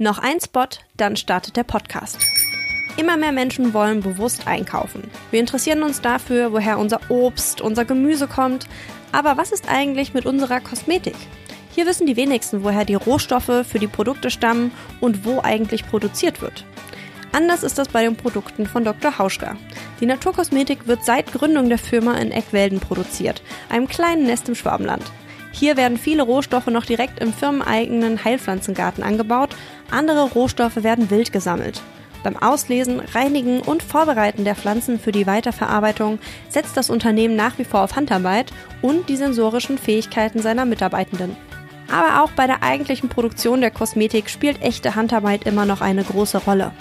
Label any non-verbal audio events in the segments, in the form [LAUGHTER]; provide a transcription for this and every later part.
Noch ein Spot, dann startet der Podcast. Immer mehr Menschen wollen bewusst einkaufen. Wir interessieren uns dafür, woher unser Obst, unser Gemüse kommt. Aber was ist eigentlich mit unserer Kosmetik? Hier wissen die wenigsten, woher die Rohstoffe für die Produkte stammen und wo eigentlich produziert wird. Anders ist das bei den Produkten von Dr. Hauschka. Die Naturkosmetik wird seit Gründung der Firma in Eckwelden produziert, einem kleinen Nest im Schwabenland. Hier werden viele Rohstoffe noch direkt im firmeneigenen Heilpflanzengarten angebaut, andere Rohstoffe werden wild gesammelt. Beim Auslesen, Reinigen und Vorbereiten der Pflanzen für die Weiterverarbeitung setzt das Unternehmen nach wie vor auf Handarbeit und die sensorischen Fähigkeiten seiner Mitarbeitenden. Aber auch bei der eigentlichen Produktion der Kosmetik spielt echte Handarbeit immer noch eine große Rolle.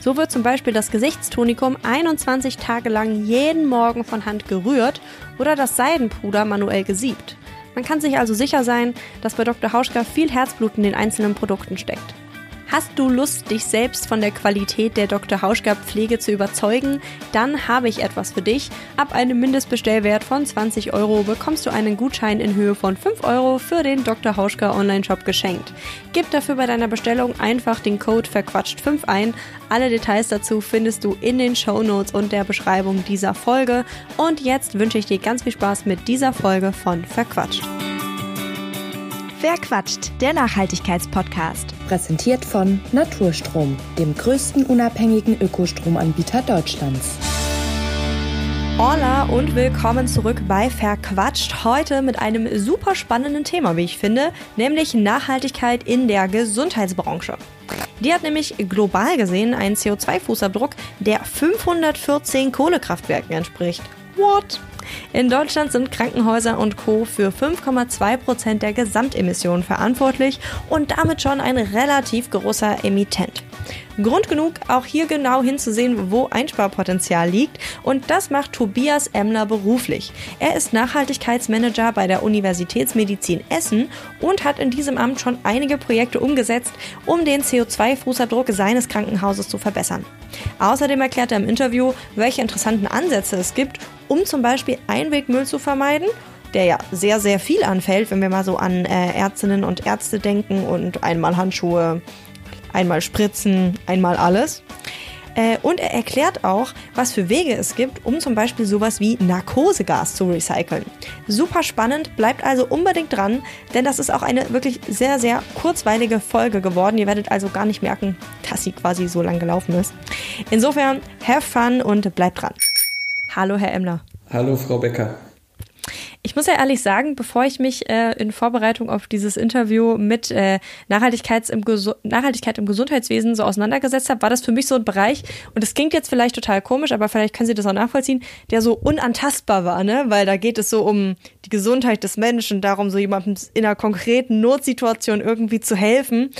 So wird zum Beispiel das Gesichtstonikum 21 Tage lang jeden Morgen von Hand gerührt oder das Seidenpuder manuell gesiebt. Man kann sich also sicher sein, dass bei Dr. Hauschka viel Herzblut in den einzelnen Produkten steckt. Hast du Lust, dich selbst von der Qualität der Dr. Hauschka Pflege zu überzeugen? Dann habe ich etwas für dich. Ab einem Mindestbestellwert von 20 Euro bekommst du einen Gutschein in Höhe von 5 Euro für den Dr. Hauschka Online-Shop geschenkt. Gib dafür bei deiner Bestellung einfach den Code verquatscht5 ein. Alle Details dazu findest du in den Show Notes und der Beschreibung dieser Folge. Und jetzt wünsche ich dir ganz viel Spaß mit dieser Folge von Verquatscht. Wer quatscht? Der Nachhaltigkeitspodcast. Präsentiert von Naturstrom, dem größten unabhängigen Ökostromanbieter Deutschlands. Hola und willkommen zurück bei Verquatscht. Heute mit einem super spannenden Thema, wie ich finde, nämlich Nachhaltigkeit in der Gesundheitsbranche. Die hat nämlich global gesehen einen CO2-Fußabdruck, der 514 Kohlekraftwerken entspricht. What? In Deutschland sind Krankenhäuser und Co. für 5,2 Prozent der Gesamtemissionen verantwortlich und damit schon ein relativ großer Emittent. Grund genug, auch hier genau hinzusehen, wo Einsparpotenzial liegt. Und das macht Tobias Emmler beruflich. Er ist Nachhaltigkeitsmanager bei der Universitätsmedizin Essen und hat in diesem Amt schon einige Projekte umgesetzt, um den CO2-Fußabdruck seines Krankenhauses zu verbessern. Außerdem erklärt er im Interview, welche interessanten Ansätze es gibt, um zum Beispiel Einwegmüll zu vermeiden der ja sehr, sehr viel anfällt, wenn wir mal so an äh, Ärztinnen und Ärzte denken und einmal Handschuhe, einmal Spritzen, einmal alles. Äh, und er erklärt auch, was für Wege es gibt, um zum Beispiel sowas wie Narkosegas zu recyceln. Super spannend, bleibt also unbedingt dran, denn das ist auch eine wirklich sehr, sehr kurzweilige Folge geworden. Ihr werdet also gar nicht merken, dass sie quasi so lang gelaufen ist. Insofern, have fun und bleibt dran. Hallo, Herr Emler. Hallo, Frau Becker. Ich muss ja ehrlich sagen, bevor ich mich äh, in Vorbereitung auf dieses Interview mit äh, Nachhaltigkeit, im Nachhaltigkeit im Gesundheitswesen so auseinandergesetzt habe, war das für mich so ein Bereich, und das klingt jetzt vielleicht total komisch, aber vielleicht können Sie das auch nachvollziehen, der so unantastbar war, ne? Weil da geht es so um die Gesundheit des Menschen, darum, so jemandem in einer konkreten Notsituation irgendwie zu helfen.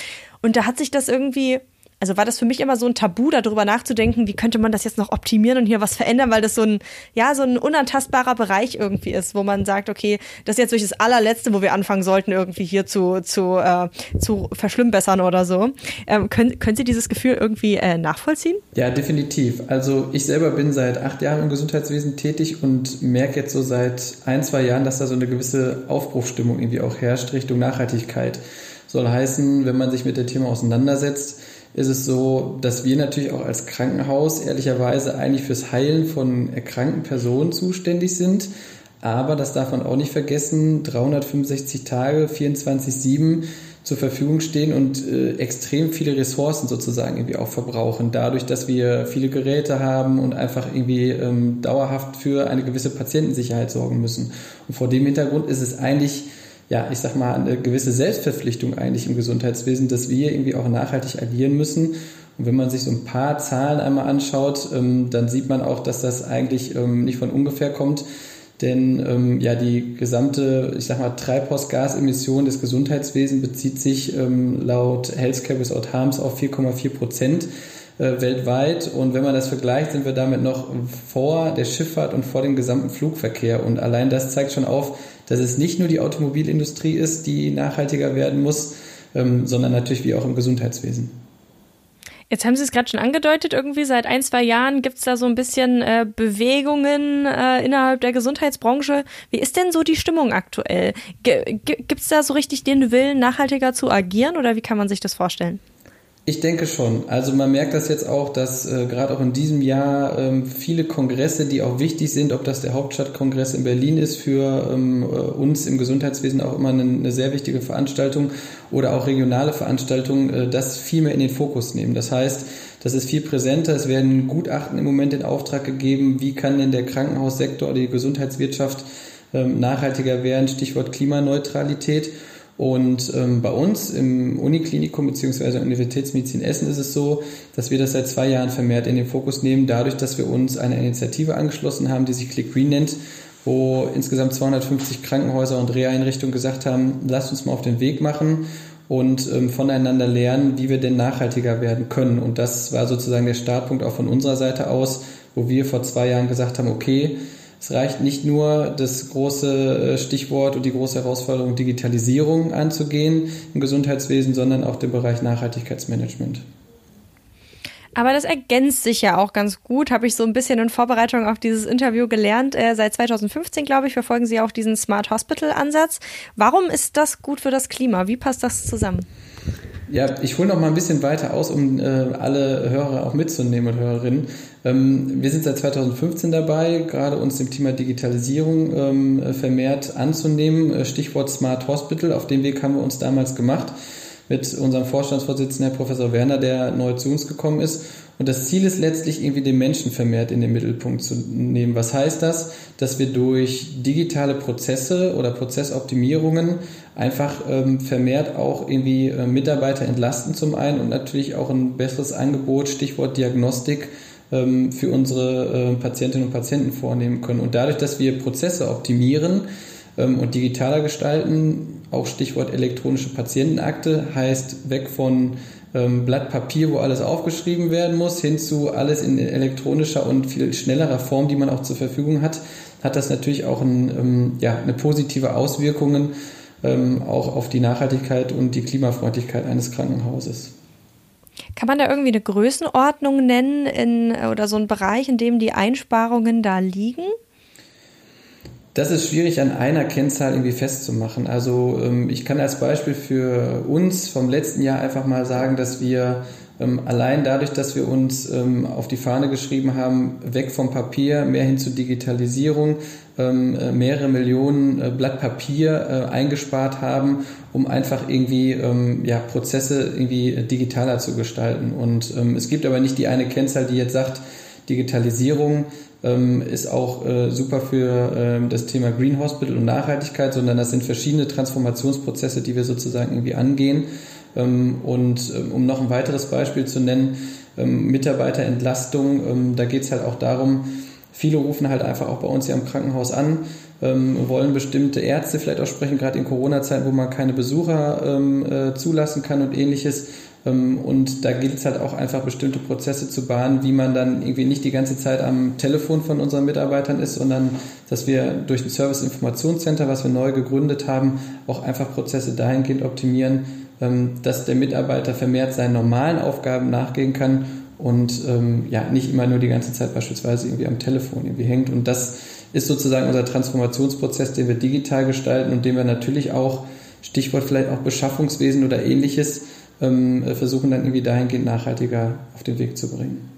Und da hat sich das irgendwie also war das für mich immer so ein Tabu, darüber nachzudenken, wie könnte man das jetzt noch optimieren und hier was verändern, weil das so ein, ja, so ein unantastbarer Bereich irgendwie ist, wo man sagt, okay, das ist jetzt wirklich das allerletzte, wo wir anfangen sollten, irgendwie hier zu, zu, äh, zu verschlimmbessern oder so. Ähm, können, können Sie dieses Gefühl irgendwie äh, nachvollziehen? Ja, definitiv. Also ich selber bin seit acht Jahren im Gesundheitswesen tätig und merke jetzt so seit ein, zwei Jahren, dass da so eine gewisse Aufbruchstimmung irgendwie auch herrscht Richtung Nachhaltigkeit. Soll heißen, wenn man sich mit dem Thema auseinandersetzt, ist es so, dass wir natürlich auch als Krankenhaus ehrlicherweise eigentlich fürs Heilen von erkrankten Personen zuständig sind. Aber das darf man auch nicht vergessen, 365 Tage, 24-7 zur Verfügung stehen und äh, extrem viele Ressourcen sozusagen irgendwie auch verbrauchen. Dadurch, dass wir viele Geräte haben und einfach irgendwie ähm, dauerhaft für eine gewisse Patientensicherheit sorgen müssen. Und vor dem Hintergrund ist es eigentlich ja, ich sag mal, eine gewisse Selbstverpflichtung eigentlich im Gesundheitswesen, dass wir irgendwie auch nachhaltig agieren müssen. Und wenn man sich so ein paar Zahlen einmal anschaut, ähm, dann sieht man auch, dass das eigentlich ähm, nicht von ungefähr kommt. Denn ähm, ja, die gesamte, ich sag mal, Treibhausgasemission des Gesundheitswesens bezieht sich laut Healthcare Without Harms auf 4,4 Prozent äh, weltweit. Und wenn man das vergleicht, sind wir damit noch vor der Schifffahrt und vor dem gesamten Flugverkehr. Und allein das zeigt schon auf, dass es nicht nur die Automobilindustrie ist, die nachhaltiger werden muss, ähm, sondern natürlich wie auch im Gesundheitswesen. Jetzt haben Sie es gerade schon angedeutet, irgendwie seit ein, zwei Jahren gibt es da so ein bisschen äh, Bewegungen äh, innerhalb der Gesundheitsbranche. Wie ist denn so die Stimmung aktuell? Gibt es da so richtig den Willen, nachhaltiger zu agieren oder wie kann man sich das vorstellen? Ich denke schon. Also man merkt das jetzt auch, dass äh, gerade auch in diesem Jahr ähm, viele Kongresse, die auch wichtig sind, ob das der Hauptstadtkongress in Berlin ist, für ähm, äh, uns im Gesundheitswesen auch immer eine, eine, sehr wichtige Veranstaltung oder auch regionale Veranstaltungen, äh, das viel mehr in den Fokus nehmen. Das heißt, das ist viel präsenter. Es werden Gutachten im Moment in Auftrag gegeben, wie kann denn der Krankenhaussektor oder die Gesundheitswirtschaft ähm, nachhaltiger werden, Stichwort Klimaneutralität. Und ähm, bei uns im Uniklinikum bzw. Universitätsmedizin Essen ist es so, dass wir das seit zwei Jahren vermehrt in den Fokus nehmen, dadurch, dass wir uns einer Initiative angeschlossen haben, die sich Click Green nennt, wo insgesamt 250 Krankenhäuser und Reha-Einrichtungen gesagt haben, lasst uns mal auf den Weg machen und ähm, voneinander lernen, wie wir denn nachhaltiger werden können. Und das war sozusagen der Startpunkt auch von unserer Seite aus, wo wir vor zwei Jahren gesagt haben, okay, es reicht nicht nur, das große äh, Stichwort und die große Herausforderung Digitalisierung anzugehen im Gesundheitswesen, sondern auch den Bereich Nachhaltigkeitsmanagement. Aber das ergänzt sich ja auch ganz gut, habe ich so ein bisschen in Vorbereitung auf dieses Interview gelernt. Äh, seit 2015, glaube ich, verfolgen Sie auch diesen Smart Hospital Ansatz. Warum ist das gut für das Klima? Wie passt das zusammen? Ja, ich hole noch mal ein bisschen weiter aus, um äh, alle Hörer auch mitzunehmen und Hörerinnen. Ähm, wir sind seit 2015 dabei, gerade uns dem Thema Digitalisierung ähm, vermehrt anzunehmen. Äh, Stichwort Smart Hospital, auf dem Weg haben wir uns damals gemacht mit unserem Vorstandsvorsitzenden, Herr Professor Werner, der neu zu uns gekommen ist und das Ziel ist letztlich irgendwie den Menschen vermehrt in den Mittelpunkt zu nehmen. Was heißt das? Dass wir durch digitale Prozesse oder Prozessoptimierungen einfach ähm, vermehrt auch irgendwie äh, Mitarbeiter entlasten zum einen und natürlich auch ein besseres Angebot, Stichwort Diagnostik, ähm, für unsere äh, Patientinnen und Patienten vornehmen können. Und dadurch, dass wir Prozesse optimieren, ähm, und digitaler gestalten, auch Stichwort elektronische Patientenakte, heißt weg von ähm, Blatt Papier, wo alles aufgeschrieben werden muss, hin zu alles in elektronischer und viel schnellerer Form, die man auch zur Verfügung hat, hat das natürlich auch ein, ähm, ja, eine positive Auswirkungen ähm, auch auf die Nachhaltigkeit und die Klimafreundlichkeit eines Krankenhauses. Kann man da irgendwie eine Größenordnung nennen in, oder so einen Bereich, in dem die Einsparungen da liegen? Das ist schwierig an einer Kennzahl irgendwie festzumachen. Also ähm, ich kann als Beispiel für uns vom letzten Jahr einfach mal sagen, dass wir ähm, allein dadurch, dass wir uns ähm, auf die Fahne geschrieben haben, weg vom Papier, mehr hin zur Digitalisierung, äh, mehrere Millionen äh, Blatt Papier äh, eingespart haben, um einfach irgendwie ja, Prozesse irgendwie digitaler zu gestalten. Und es gibt aber nicht die eine Kennzahl, die jetzt sagt, Digitalisierung ähm, ist auch äh, super für ähm, das Thema Green Hospital und Nachhaltigkeit, sondern das sind verschiedene Transformationsprozesse, die wir sozusagen irgendwie angehen. Ähm, und ähm, um noch ein weiteres Beispiel zu nennen, ähm, Mitarbeiterentlastung, ähm, da geht es halt auch darum, viele rufen halt einfach auch bei uns hier am Krankenhaus an, wollen bestimmte Ärzte vielleicht auch sprechen, gerade in Corona-Zeiten, wo man keine Besucher äh, zulassen kann und ähnliches ähm, und da gilt es halt auch einfach bestimmte Prozesse zu bahnen, wie man dann irgendwie nicht die ganze Zeit am Telefon von unseren Mitarbeitern ist, sondern dass wir durch ein Service-Informationscenter, was wir neu gegründet haben, auch einfach Prozesse dahingehend optimieren, ähm, dass der Mitarbeiter vermehrt seinen normalen Aufgaben nachgehen kann und ähm, ja nicht immer nur die ganze Zeit beispielsweise irgendwie am Telefon irgendwie hängt. Und das ist sozusagen unser Transformationsprozess, den wir digital gestalten und den wir natürlich auch, Stichwort vielleicht auch Beschaffungswesen oder ähnliches, ähm, versuchen dann irgendwie dahingehend nachhaltiger auf den Weg zu bringen.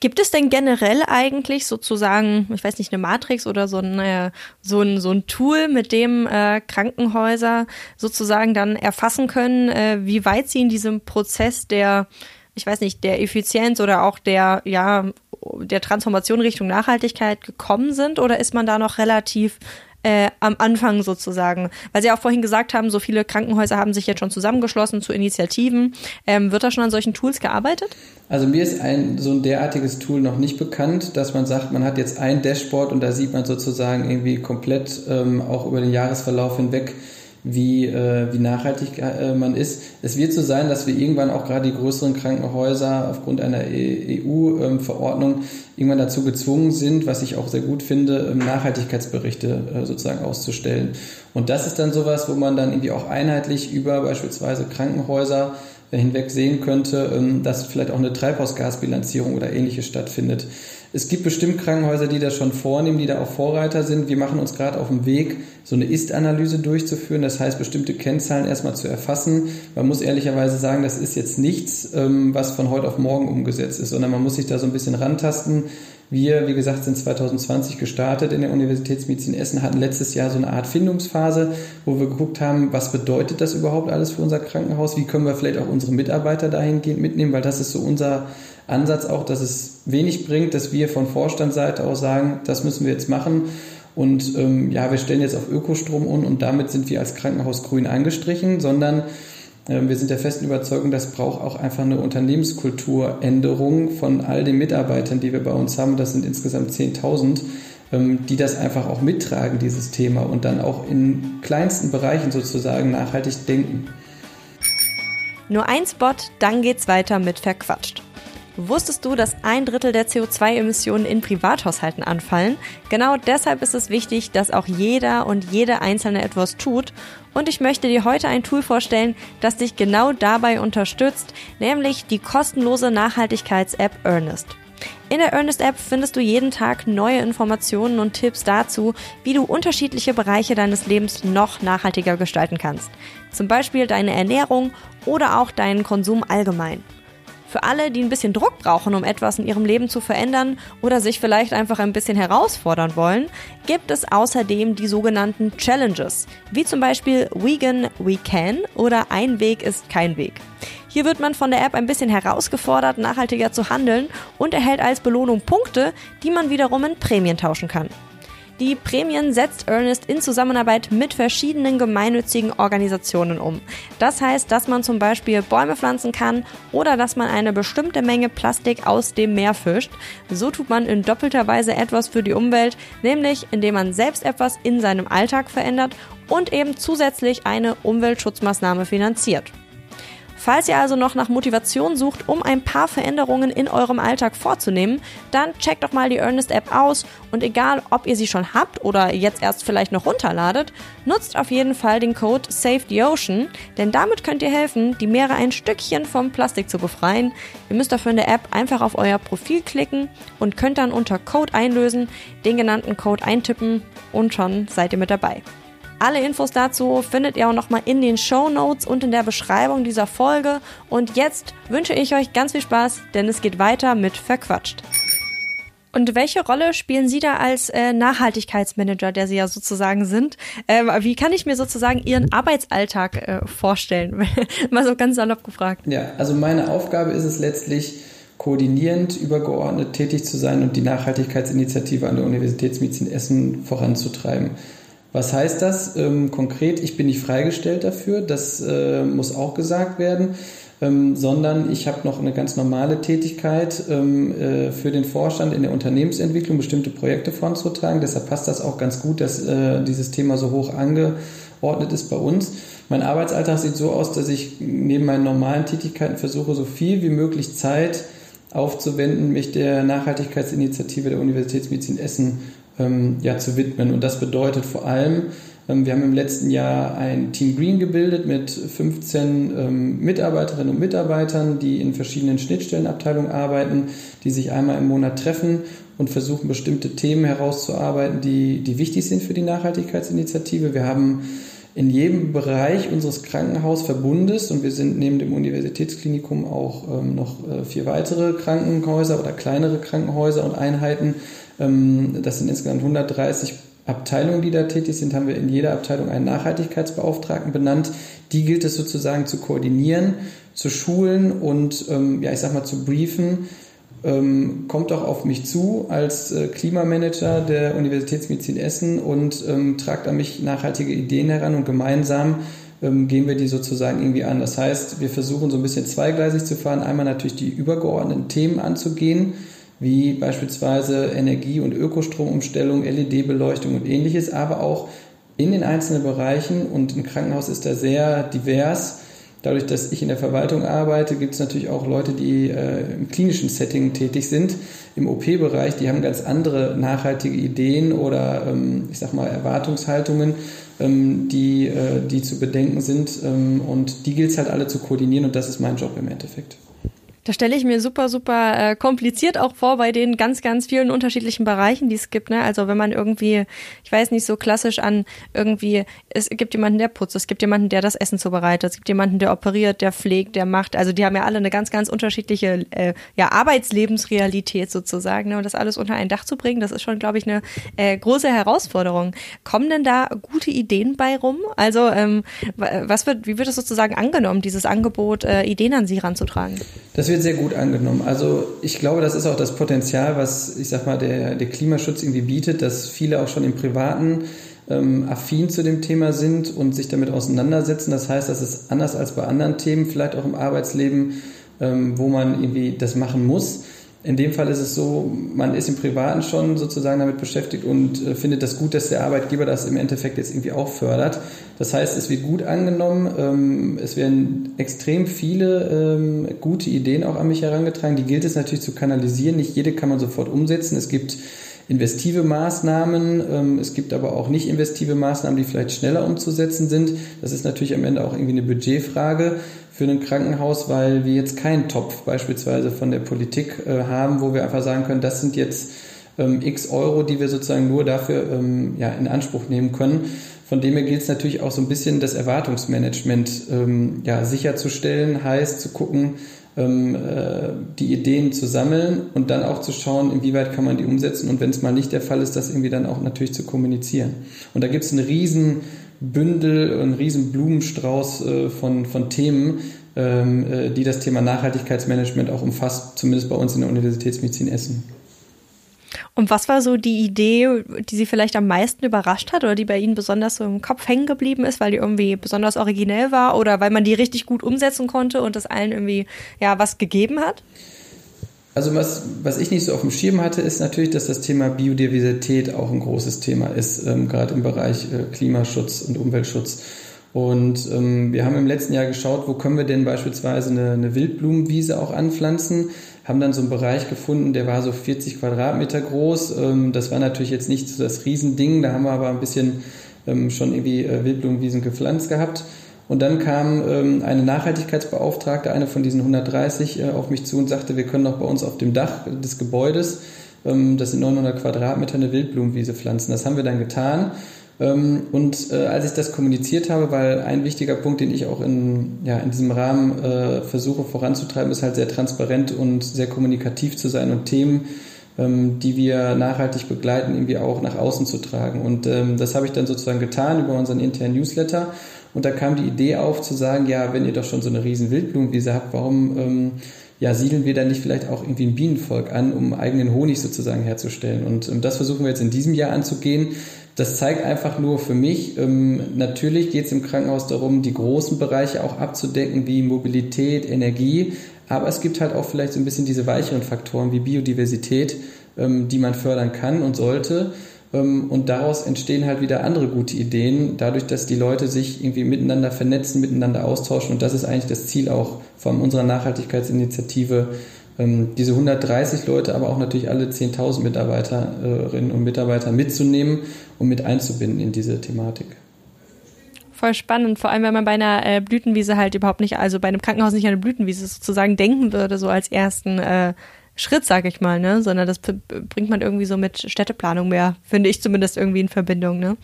Gibt es denn generell eigentlich sozusagen, ich weiß nicht, eine Matrix oder so ein, äh, so ein, so ein Tool, mit dem äh, Krankenhäuser sozusagen dann erfassen können, äh, wie weit sie in diesem Prozess der, ich weiß nicht, der Effizienz oder auch der, ja, der Transformation Richtung Nachhaltigkeit gekommen sind? Oder ist man da noch relativ äh, am Anfang sozusagen. Weil Sie auch vorhin gesagt haben, so viele Krankenhäuser haben sich jetzt schon zusammengeschlossen zu Initiativen. Ähm, wird da schon an solchen Tools gearbeitet? Also mir ist ein so ein derartiges Tool noch nicht bekannt, dass man sagt, man hat jetzt ein Dashboard und da sieht man sozusagen irgendwie komplett ähm, auch über den Jahresverlauf hinweg, wie, äh, wie nachhaltig äh, man ist. Es wird so sein, dass wir irgendwann auch gerade die größeren Krankenhäuser aufgrund einer EU-Verordnung ähm, irgendwann dazu gezwungen sind, was ich auch sehr gut finde, ähm, Nachhaltigkeitsberichte äh, sozusagen auszustellen. Und das ist dann sowas, wo man dann irgendwie auch einheitlich über beispielsweise Krankenhäuser hinweg sehen könnte, ähm, dass vielleicht auch eine Treibhausgasbilanzierung oder ähnliches stattfindet. Es gibt bestimmt Krankenhäuser, die das schon vornehmen, die da auch Vorreiter sind. Wir machen uns gerade auf dem Weg, so eine Ist-Analyse durchzuführen. Das heißt, bestimmte Kennzahlen erstmal zu erfassen. Man muss ehrlicherweise sagen, das ist jetzt nichts, ähm, was von heute auf morgen umgesetzt ist, sondern man muss sich da so ein bisschen rantasten. Wir, wie gesagt, sind 2020 gestartet in der Universitätsmedizin Essen, hatten letztes Jahr so eine Art Findungsphase, wo wir geguckt haben, was bedeutet das überhaupt alles für unser Krankenhaus? Wie können wir vielleicht auch unsere Mitarbeiter dahingehend mitnehmen? Weil das ist so unser Ansatz auch, dass es wenig bringt, dass wir von Vorstandsseite aus sagen, das müssen wir jetzt machen. Und ähm, ja, wir stellen jetzt auf Ökostrom um und damit sind wir als Krankenhaus grün angestrichen, sondern ähm, wir sind der festen Überzeugung, das braucht auch einfach eine Unternehmenskulturänderung von all den Mitarbeitern, die wir bei uns haben. Das sind insgesamt 10.000, ähm, die das einfach auch mittragen, dieses Thema, und dann auch in kleinsten Bereichen sozusagen nachhaltig denken. Nur ein Spot, dann geht's weiter mit Verquatscht. Wusstest du, dass ein Drittel der CO2-Emissionen in Privathaushalten anfallen? Genau deshalb ist es wichtig, dass auch jeder und jede Einzelne etwas tut. Und ich möchte dir heute ein Tool vorstellen, das dich genau dabei unterstützt, nämlich die kostenlose Nachhaltigkeits-App Earnest. In der Earnest App findest du jeden Tag neue Informationen und Tipps dazu, wie du unterschiedliche Bereiche deines Lebens noch nachhaltiger gestalten kannst. Zum Beispiel deine Ernährung oder auch deinen Konsum allgemein. Für alle, die ein bisschen Druck brauchen, um etwas in ihrem Leben zu verändern oder sich vielleicht einfach ein bisschen herausfordern wollen, gibt es außerdem die sogenannten Challenges, wie zum Beispiel Vegan We Can oder Ein Weg ist kein Weg. Hier wird man von der App ein bisschen herausgefordert, nachhaltiger zu handeln und erhält als Belohnung Punkte, die man wiederum in Prämien tauschen kann. Die Prämien setzt Ernest in Zusammenarbeit mit verschiedenen gemeinnützigen Organisationen um. Das heißt, dass man zum Beispiel Bäume pflanzen kann oder dass man eine bestimmte Menge Plastik aus dem Meer fischt. So tut man in doppelter Weise etwas für die Umwelt, nämlich indem man selbst etwas in seinem Alltag verändert und eben zusätzlich eine Umweltschutzmaßnahme finanziert. Falls ihr also noch nach Motivation sucht, um ein paar Veränderungen in eurem Alltag vorzunehmen, dann checkt doch mal die Earnest App aus und egal, ob ihr sie schon habt oder jetzt erst vielleicht noch runterladet, nutzt auf jeden Fall den Code Save the Ocean, denn damit könnt ihr helfen, die Meere ein Stückchen vom Plastik zu befreien. Ihr müsst dafür in der App einfach auf euer Profil klicken und könnt dann unter Code einlösen, den genannten Code eintippen und schon seid ihr mit dabei. Alle Infos dazu findet ihr auch nochmal in den Show Notes und in der Beschreibung dieser Folge. Und jetzt wünsche ich euch ganz viel Spaß, denn es geht weiter mit Verquatscht. Und welche Rolle spielen Sie da als äh, Nachhaltigkeitsmanager, der Sie ja sozusagen sind? Ähm, wie kann ich mir sozusagen Ihren Arbeitsalltag äh, vorstellen? [LAUGHS] Mal so ganz salopp gefragt. Ja, also meine Aufgabe ist es letztlich, koordinierend, übergeordnet tätig zu sein und die Nachhaltigkeitsinitiative an der Universitätsmedizin Essen voranzutreiben. Was heißt das ähm, konkret? Ich bin nicht freigestellt dafür, das äh, muss auch gesagt werden, ähm, sondern ich habe noch eine ganz normale Tätigkeit ähm, äh, für den Vorstand in der Unternehmensentwicklung, bestimmte Projekte voranzutragen. Deshalb passt das auch ganz gut, dass äh, dieses Thema so hoch angeordnet ist bei uns. Mein Arbeitsalltag sieht so aus, dass ich neben meinen normalen Tätigkeiten versuche, so viel wie möglich Zeit aufzuwenden, mich der Nachhaltigkeitsinitiative der Universitätsmedizin Essen ähm, ja, zu widmen. Und das bedeutet vor allem, ähm, wir haben im letzten Jahr ein Team Green gebildet mit 15 ähm, Mitarbeiterinnen und Mitarbeitern, die in verschiedenen Schnittstellenabteilungen arbeiten, die sich einmal im Monat treffen und versuchen, bestimmte Themen herauszuarbeiten, die, die wichtig sind für die Nachhaltigkeitsinitiative. Wir haben in jedem Bereich unseres Krankenhausverbundes und wir sind neben dem Universitätsklinikum auch ähm, noch äh, vier weitere Krankenhäuser oder kleinere Krankenhäuser und Einheiten das sind insgesamt 130 Abteilungen, die da tätig sind, haben wir in jeder Abteilung einen Nachhaltigkeitsbeauftragten benannt. Die gilt es sozusagen zu koordinieren, zu schulen und, ähm, ja, ich sag mal, zu briefen. Ähm, kommt doch auf mich zu als äh, Klimamanager der Universitätsmedizin Essen und ähm, tragt an mich nachhaltige Ideen heran und gemeinsam ähm, gehen wir die sozusagen irgendwie an. Das heißt, wir versuchen so ein bisschen zweigleisig zu fahren, einmal natürlich die übergeordneten Themen anzugehen, wie beispielsweise Energie- und Ökostromumstellung, LED-Beleuchtung und ähnliches, aber auch in den einzelnen Bereichen und ein Krankenhaus ist da sehr divers. Dadurch, dass ich in der Verwaltung arbeite, gibt es natürlich auch Leute, die äh, im klinischen Setting tätig sind, im OP-Bereich, die haben ganz andere nachhaltige Ideen oder ähm, ich sag mal Erwartungshaltungen. ähm, die, äh, die zu bedenken sind. Ähm, und die gilt es halt alle zu koordinieren und das ist mein Job im Endeffekt. Da stelle ich mir super, super äh, kompliziert auch vor bei den ganz, ganz vielen unterschiedlichen Bereichen, die es gibt. Ne? Also wenn man irgendwie, ich weiß nicht, so klassisch an irgendwie, es gibt jemanden, der putzt, es gibt jemanden, der das Essen zubereitet, es gibt jemanden, der operiert, der pflegt, der macht. Also die haben ja alle eine ganz, ganz unterschiedliche äh, ja, Arbeitslebensrealität sozusagen. Ne? Und das alles unter ein Dach zu bringen, das ist schon, glaube ich, eine äh, große Herausforderung. Kommen denn da gute Ideen bei rum? Also ähm, was wird, wie wird es sozusagen angenommen, dieses Angebot, äh, Ideen an Sie ranzutragen? Das wird sehr gut angenommen. Also ich glaube, das ist auch das Potenzial, was ich sag mal der, der Klimaschutz irgendwie bietet, dass viele auch schon im Privaten ähm, affin zu dem Thema sind und sich damit auseinandersetzen. Das heißt, das ist anders als bei anderen Themen, vielleicht auch im Arbeitsleben, ähm, wo man irgendwie das machen muss. In dem Fall ist es so, man ist im Privaten schon sozusagen damit beschäftigt und äh, findet das gut, dass der Arbeitgeber das im Endeffekt jetzt irgendwie auch fördert. Das heißt, es wird gut angenommen, ähm, es werden extrem viele ähm, gute Ideen auch an mich herangetragen. Die gilt es natürlich zu kanalisieren. Nicht jede kann man sofort umsetzen. Es gibt investive Maßnahmen, ähm, es gibt aber auch nicht investive Maßnahmen, die vielleicht schneller umzusetzen sind. Das ist natürlich am Ende auch irgendwie eine Budgetfrage für ein Krankenhaus, weil wir jetzt keinen Topf beispielsweise von der Politik äh, haben, wo wir einfach sagen können, das sind jetzt ähm, x Euro, die wir sozusagen nur dafür ähm, ja, in Anspruch nehmen können. Von dem her gilt es natürlich auch so ein bisschen das Erwartungsmanagement ähm, ja, sicherzustellen, heißt zu gucken, ähm, äh, die Ideen zu sammeln und dann auch zu schauen, inwieweit kann man die umsetzen und wenn es mal nicht der Fall ist, das irgendwie dann auch natürlich zu kommunizieren. Und da gibt es einen riesen Bündel, ein riesen Blumenstrauß äh, von, von Themen, ähm, äh, die das Thema Nachhaltigkeitsmanagement auch umfasst, zumindest bei uns in der Universitätsmedizin Essen. Und was war so die Idee, die Sie vielleicht am meisten überrascht hat oder die bei Ihnen besonders so im Kopf hängen geblieben ist, weil die irgendwie besonders originell war oder weil man die richtig gut umsetzen konnte und das allen irgendwie ja was gegeben hat? Also was, was ich nicht so auf dem Schirm hatte, ist natürlich, dass das Thema Biodiversität auch ein großes Thema ist, ähm, gerade im Bereich äh, Klimaschutz und Umweltschutz. Und ähm, wir haben im letzten Jahr geschaut, wo können wir denn beispielsweise eine, eine Wildblumenwiese auch anpflanzen, haben dann so einen Bereich gefunden, der war so 40 Quadratmeter groß. Ähm, das war natürlich jetzt nicht so das Riesending, da haben wir aber ein bisschen ähm, schon irgendwie äh, Wildblumenwiesen gepflanzt gehabt. Und dann kam ähm, eine Nachhaltigkeitsbeauftragte, eine von diesen 130, äh, auf mich zu und sagte, wir können doch bei uns auf dem Dach des Gebäudes, ähm, das sind 900 Quadratmeter, eine Wildblumenwiese pflanzen. Das haben wir dann getan. Ähm, und äh, als ich das kommuniziert habe, weil ein wichtiger Punkt, den ich auch in, ja, in diesem Rahmen äh, versuche voranzutreiben, ist halt sehr transparent und sehr kommunikativ zu sein und Themen, ähm, die wir nachhaltig begleiten, irgendwie auch nach außen zu tragen. Und ähm, das habe ich dann sozusagen getan über unseren internen Newsletter. Und da kam die Idee auf zu sagen, ja, wenn ihr doch schon so eine riesen Wildblumenwiese habt, warum ähm, ja, siedeln wir dann nicht vielleicht auch irgendwie ein Bienenvolk an, um eigenen Honig sozusagen herzustellen? Und ähm, das versuchen wir jetzt in diesem Jahr anzugehen. Das zeigt einfach nur für mich, ähm, natürlich geht es im Krankenhaus darum, die großen Bereiche auch abzudecken, wie Mobilität, Energie, aber es gibt halt auch vielleicht so ein bisschen diese weicheren Faktoren wie Biodiversität, ähm, die man fördern kann und sollte. Ähm, und daraus entstehen halt wieder andere gute Ideen, dadurch, dass die Leute sich irgendwie miteinander vernetzen, miteinander austauschen. Und das ist eigentlich das Ziel auch von unserer Nachhaltigkeitsinitiative, ähm, diese 130 Leute, aber auch natürlich alle 10.000 Mitarbeiterinnen und Mitarbeiter mitzunehmen und mit einzubinden in diese Thematik. Voll spannend, vor allem wenn man bei einer äh, Blütenwiese halt überhaupt nicht, also bei einem Krankenhaus nicht an eine Blütenwiese sozusagen denken würde, so als ersten äh, Schritt, sag ich mal, ne? Sondern das bringt man irgendwie so mit Städteplanung mehr, finde ich zumindest irgendwie in Verbindung, ne?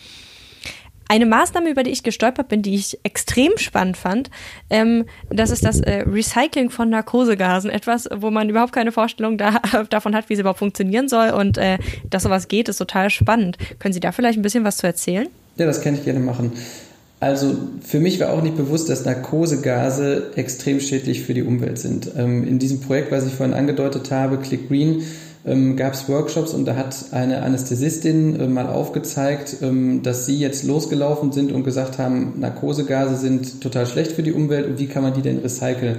Eine Maßnahme, über die ich gestolpert bin, die ich extrem spannend fand, ähm, das ist das äh, Recycling von Narkosegasen. Etwas, wo man überhaupt keine Vorstellung da, [LAUGHS] davon hat, wie es überhaupt funktionieren soll. Und äh, dass sowas geht, ist total spannend. Können Sie da vielleicht ein bisschen was zu erzählen? Ja, das kann ich gerne machen. Also für mich war auch nicht bewusst, dass Narkosegase extrem schädlich für die Umwelt sind. Ähm, in diesem Projekt, was ich vorhin angedeutet habe, Click Green, ähm, gab es Workshops und da hat eine Anästhesistin äh, mal aufgezeigt, ähm, dass sie jetzt losgelaufen sind und gesagt haben, Narkosegase sind total schlecht für die Umwelt und wie kann man die denn recyceln?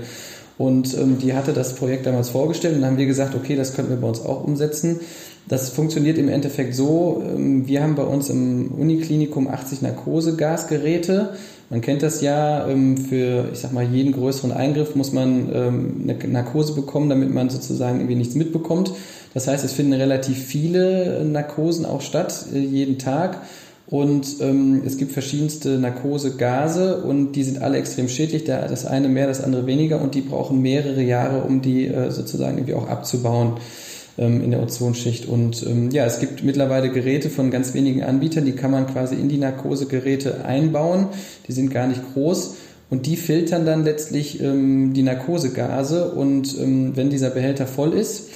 Und die hatte das Projekt damals vorgestellt und dann haben wir gesagt, okay, das könnten wir bei uns auch umsetzen. Das funktioniert im Endeffekt so, ähm, wir haben bei uns im Uniklinikum 80 Narkosegasgeräte. Man kennt das ja, ähm, für, ich sag mal, jeden größeren Eingriff muss man ähm, eine Narkose bekommen, damit man sozusagen irgendwie nichts mitbekommt. Das heißt, es finden relativ viele Narkosen auch statt, äh, jeden Tag. Und ähm, es gibt verschiedenste Narkosegase und die sind alle extrem schädlich. Das eine mehr, das andere weniger und die brauchen mehrere Jahre, um die äh, sozusagen irgendwie auch abzubauen ähm, in der Ozonschicht. Und ähm, ja, es gibt mittlerweile Geräte von ganz wenigen Anbietern, die kann man quasi in die Narkosegeräte einbauen. Die sind gar nicht groß. Und die filtern dann letztlich ähm, die Narkosegase. Und ähm, wenn dieser Behälter voll ist,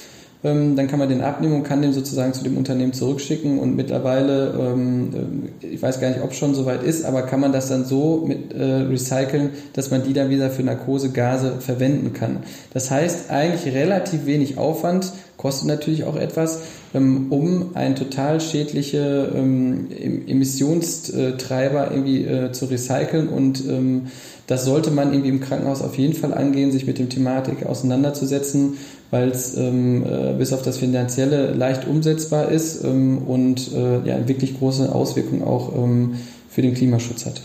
ähm, dann kann man den abnehmen und kann den sozusagen zu dem Unternehmen zurückschicken. Und mittlerweile, ähm, äh, ich weiß gar nicht, ob schon soweit ist, aber kann man das dann so mit äh, recyceln, dass man die dann wieder für Narkosegase verwenden kann. Das heißt eigentlich relativ wenig Aufwand, kostet natürlich auch etwas, ähm, um ein total schädliche ähm, Emissionstreiber irgendwie äh, zu recyceln. Und ähm, das sollte man irgendwie im Krankenhaus auf jeden Fall angehen, sich mit dem Thematik auseinanderzusetzen weil es ähm, äh, bis auf das Finanzielle leicht umsetzbar ist ähm, und äh, ja, wirklich große Auswirkungen auch ähm, für den Klimaschutz hat.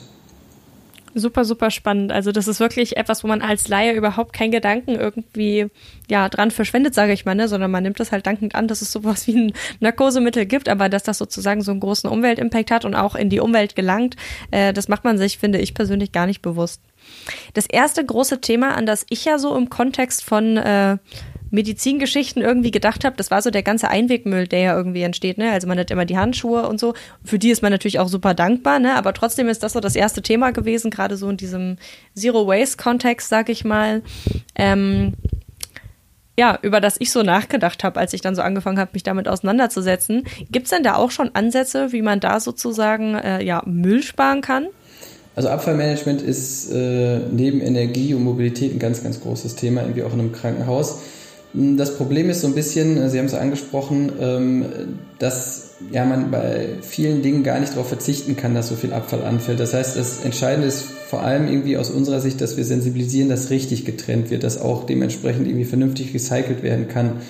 Super, super spannend. Also das ist wirklich etwas, wo man als Laie überhaupt keinen Gedanken irgendwie ja dran verschwendet, sage ich mal, ne? sondern man nimmt das halt dankend an, dass es sowas [LAUGHS] wie ein Narkosemittel gibt, aber dass das sozusagen so einen großen Umweltimpact hat und auch in die Umwelt gelangt, äh, das macht man sich, finde ich persönlich, gar nicht bewusst. Das erste große Thema, an das ich ja so im Kontext von äh, Medizingeschichten irgendwie gedacht habe, das war so der ganze Einwegmüll, der ja irgendwie entsteht. Ne? Also man hat immer die Handschuhe und so. Für die ist man natürlich auch super dankbar, ne? aber trotzdem ist das so das erste Thema gewesen, gerade so in diesem Zero-Waste-Kontext, sag ich mal. Ähm, ja, über das ich so nachgedacht habe, als ich dann so angefangen habe, mich damit auseinanderzusetzen. Gibt es denn da auch schon Ansätze, wie man da sozusagen äh, ja, Müll sparen kann? Also Abfallmanagement ist äh, neben Energie und Mobilität ein ganz, ganz großes Thema, irgendwie auch in einem Krankenhaus. Das Problem ist so ein bisschen, äh, Sie haben es angesprochen, ähm, dass ja, man bei vielen Dingen gar nicht darauf verzichten kann, dass so viel Abfall anfällt. Das heißt, das Entscheidende ist vor allem irgendwie aus unserer Sicht, dass wir sensibilisieren, dass richtig getrennt wird, dass auch dementsprechend irgendwie vernünftig recycelt werden kann.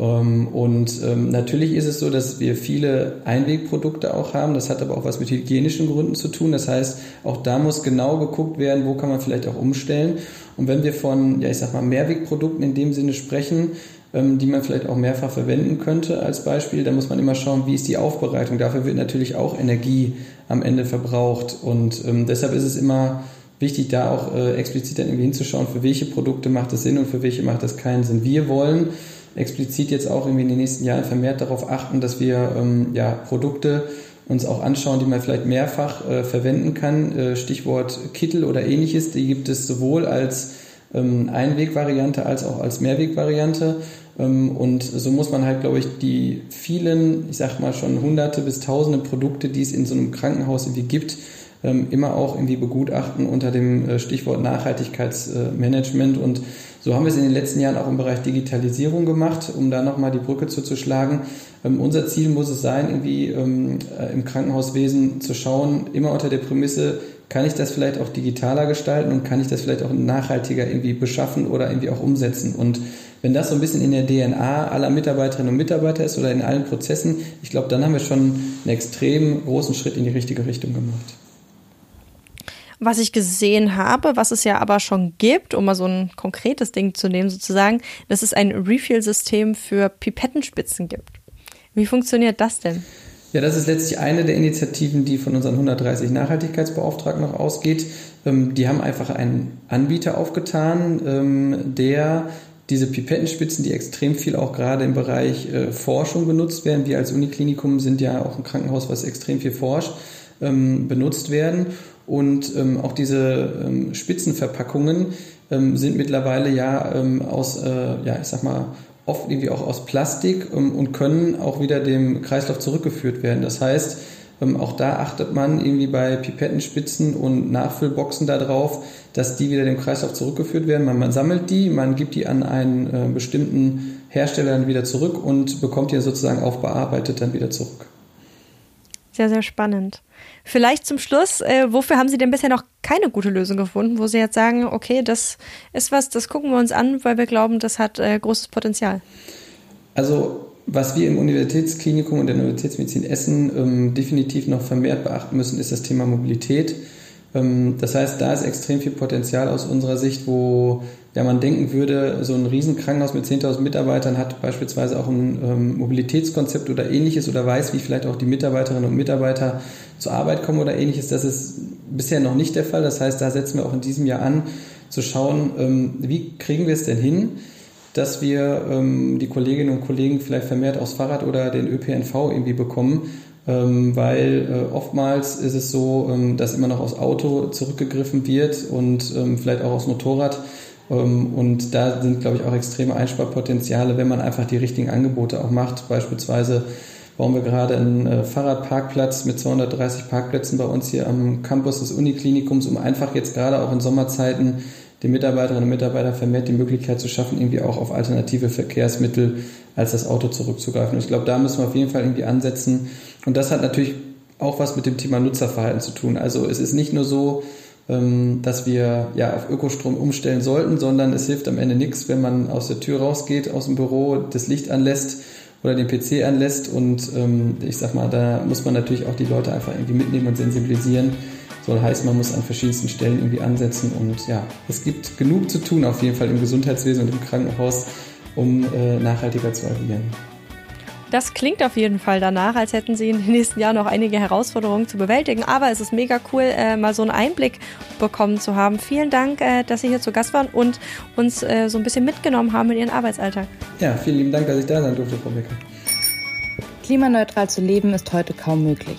Ähm, und ähm, natürlich ist es so, dass wir viele Einwegprodukte auch haben. Das hat aber auch was mit hygienischen Gründen zu tun. Das heißt, auch da muss genau geguckt werden, wo kann man vielleicht auch umstellen. Und wenn wir von, ja, ich sag mal, Mehrwegprodukten in dem Sinne sprechen, ähm, die man vielleicht auch mehrfach verwenden könnte als Beispiel, dann muss man immer schauen, wie ist die Aufbereitung. Dafür wird natürlich auch Energie am Ende verbraucht. Und ähm, deshalb ist es immer wichtig, da auch äh, explizit dann irgendwie hinzuschauen, für welche Produkte macht es Sinn und für welche macht es keinen Sinn. Wir wollen explizit jetzt auch irgendwie in den nächsten Jahren vermehrt darauf achten, dass wir ähm, ja, Produkte uns auch anschauen, die man vielleicht mehrfach äh, verwenden kann. Äh, Stichwort Kittel oder ähnliches, die gibt es sowohl als ähm, Einwegvariante als auch als Mehrwegvariante. Ähm, und so muss man halt, glaube ich, die vielen, ich sag mal schon hunderte bis tausende Produkte, die es in so einem Krankenhaus irgendwie gibt, immer auch irgendwie begutachten unter dem äh, Stichwort Nachhaltigkeitsmanagement. Und so haben wir es in den letzten Jahren auch im Bereich Digitalisierung gemacht, um da nochmal die Brücke zuzuschlagen. Ähm, unser Ziel muss es sein, irgendwie ähm, äh, im Krankenhauswesen zu schauen, immer unter der Prämisse, kann ich das vielleicht auch digitaler gestalten und kann ich das vielleicht auch nachhaltiger irgendwie beschaffen oder irgendwie auch umsetzen. Und wenn das so ein bisschen in der DNA aller Mitarbeiterinnen und Mitarbeiter ist oder in allen Prozessen, ich glaube, dann haben wir schon einen extrem großen Schritt in die richtige Richtung gemacht. Was ich gesehen habe, was es ja aber schon gibt, um mal so ein konkretes Ding zu nehmen sozusagen, dass es ein Refill-System für Pipettenspitzen gibt. Wie funktioniert das denn? Ja, das ist letztlich eine der Initiativen, die von unseren 130 Nachhaltigkeitsbeauftragten noch ausgeht. Ähm, die haben einfach einen Anbieter aufgetan, ähm, der diese Pipettenspitzen, die extrem viel auch gerade im Bereich äh, Forschung benutzt werden. Wir als Uniklinikum sind ja auch ein Krankenhaus, was extrem viel forscht, ähm, benutzt werden. Und ähm, auch diese ähm, Spitzenverpackungen ähm, sind mittlerweile ja ähm, aus, äh, ja, ich sag mal, oft irgendwie auch aus Plastik ähm, und können auch wieder dem Kreislauf zurückgeführt werden. Das heißt, ähm, auch da achtet man irgendwie bei Pipettenspitzen und Nachfüllboxen darauf, dass die wieder dem Kreislauf zurückgeführt werden. Man, man sammelt die, man gibt die an einen äh, bestimmten Hersteller dann wieder zurück und bekommt die sozusagen aufbearbeitet dann wieder zurück. Sehr, sehr spannend. Vielleicht zum Schluss, äh, wofür haben Sie denn bisher noch keine gute Lösung gefunden, wo Sie jetzt sagen, okay, das ist was, das gucken wir uns an, weil wir glauben, das hat äh, großes Potenzial? Also was wir im Universitätsklinikum und der Universitätsmedizin Essen ähm, definitiv noch vermehrt beachten müssen, ist das Thema Mobilität. Ähm, das heißt, da ist extrem viel Potenzial aus unserer Sicht, wo ja, man denken würde, so ein Riesenkrankenhaus mit 10.000 Mitarbeitern hat beispielsweise auch ein ähm, Mobilitätskonzept oder ähnliches oder weiß, wie vielleicht auch die Mitarbeiterinnen und Mitarbeiter zur Arbeit kommen oder ähnliches. Das ist bisher noch nicht der Fall. Das heißt, da setzen wir auch in diesem Jahr an, zu schauen, ähm, wie kriegen wir es denn hin, dass wir ähm, die Kolleginnen und Kollegen vielleicht vermehrt aufs Fahrrad oder den ÖPNV irgendwie bekommen, ähm, weil äh, oftmals ist es so, ähm, dass immer noch aufs Auto zurückgegriffen wird und ähm, vielleicht auch aufs Motorrad. Ähm, und da sind, glaube ich, auch extreme Einsparpotenziale, wenn man einfach die richtigen Angebote auch macht. Beispielsweise bauen wir gerade einen äh, Fahrradparkplatz mit 230 Parkplätzen bei uns hier am Campus des Uniklinikums, um einfach jetzt gerade auch in Sommerzeiten den Mitarbeiterinnen und Mitarbeitern vermehrt die Möglichkeit zu schaffen, irgendwie auch auf alternative Verkehrsmittel als das Auto zurückzugreifen. Und ich glaube, da müssen wir auf jeden Fall irgendwie ansetzen. Und das hat natürlich auch was mit dem Thema Nutzerverhalten zu tun. Also es ist nicht nur so, ähm, dass wir ja auf Ökostrom umstellen sollten, sondern es hilft am Ende nichts, wenn man aus der Tür rausgeht, aus dem Büro das Licht anlässt oder den PC anlässt. Und ähm, ich sag mal, da muss man natürlich auch die Leute einfach irgendwie mitnehmen und sensibilisieren. Soll heißen, man muss an verschiedensten Stellen irgendwie ansetzen. Und ja, es gibt genug zu tun, auf jeden Fall im Gesundheitswesen und im Krankenhaus, um äh, nachhaltiger zu agieren. Das klingt auf jeden Fall danach, als hätten Sie in den nächsten Jahren noch einige Herausforderungen zu bewältigen. Aber es ist mega cool, äh, mal so einen Einblick bekommen zu haben. Vielen Dank, äh, dass Sie hier zu Gast waren und uns äh, so ein bisschen mitgenommen haben in Ihren Arbeitsalltag. Ja, vielen lieben Dank, dass ich da sein durfte, Frau Becker. Klimaneutral zu leben ist heute kaum möglich.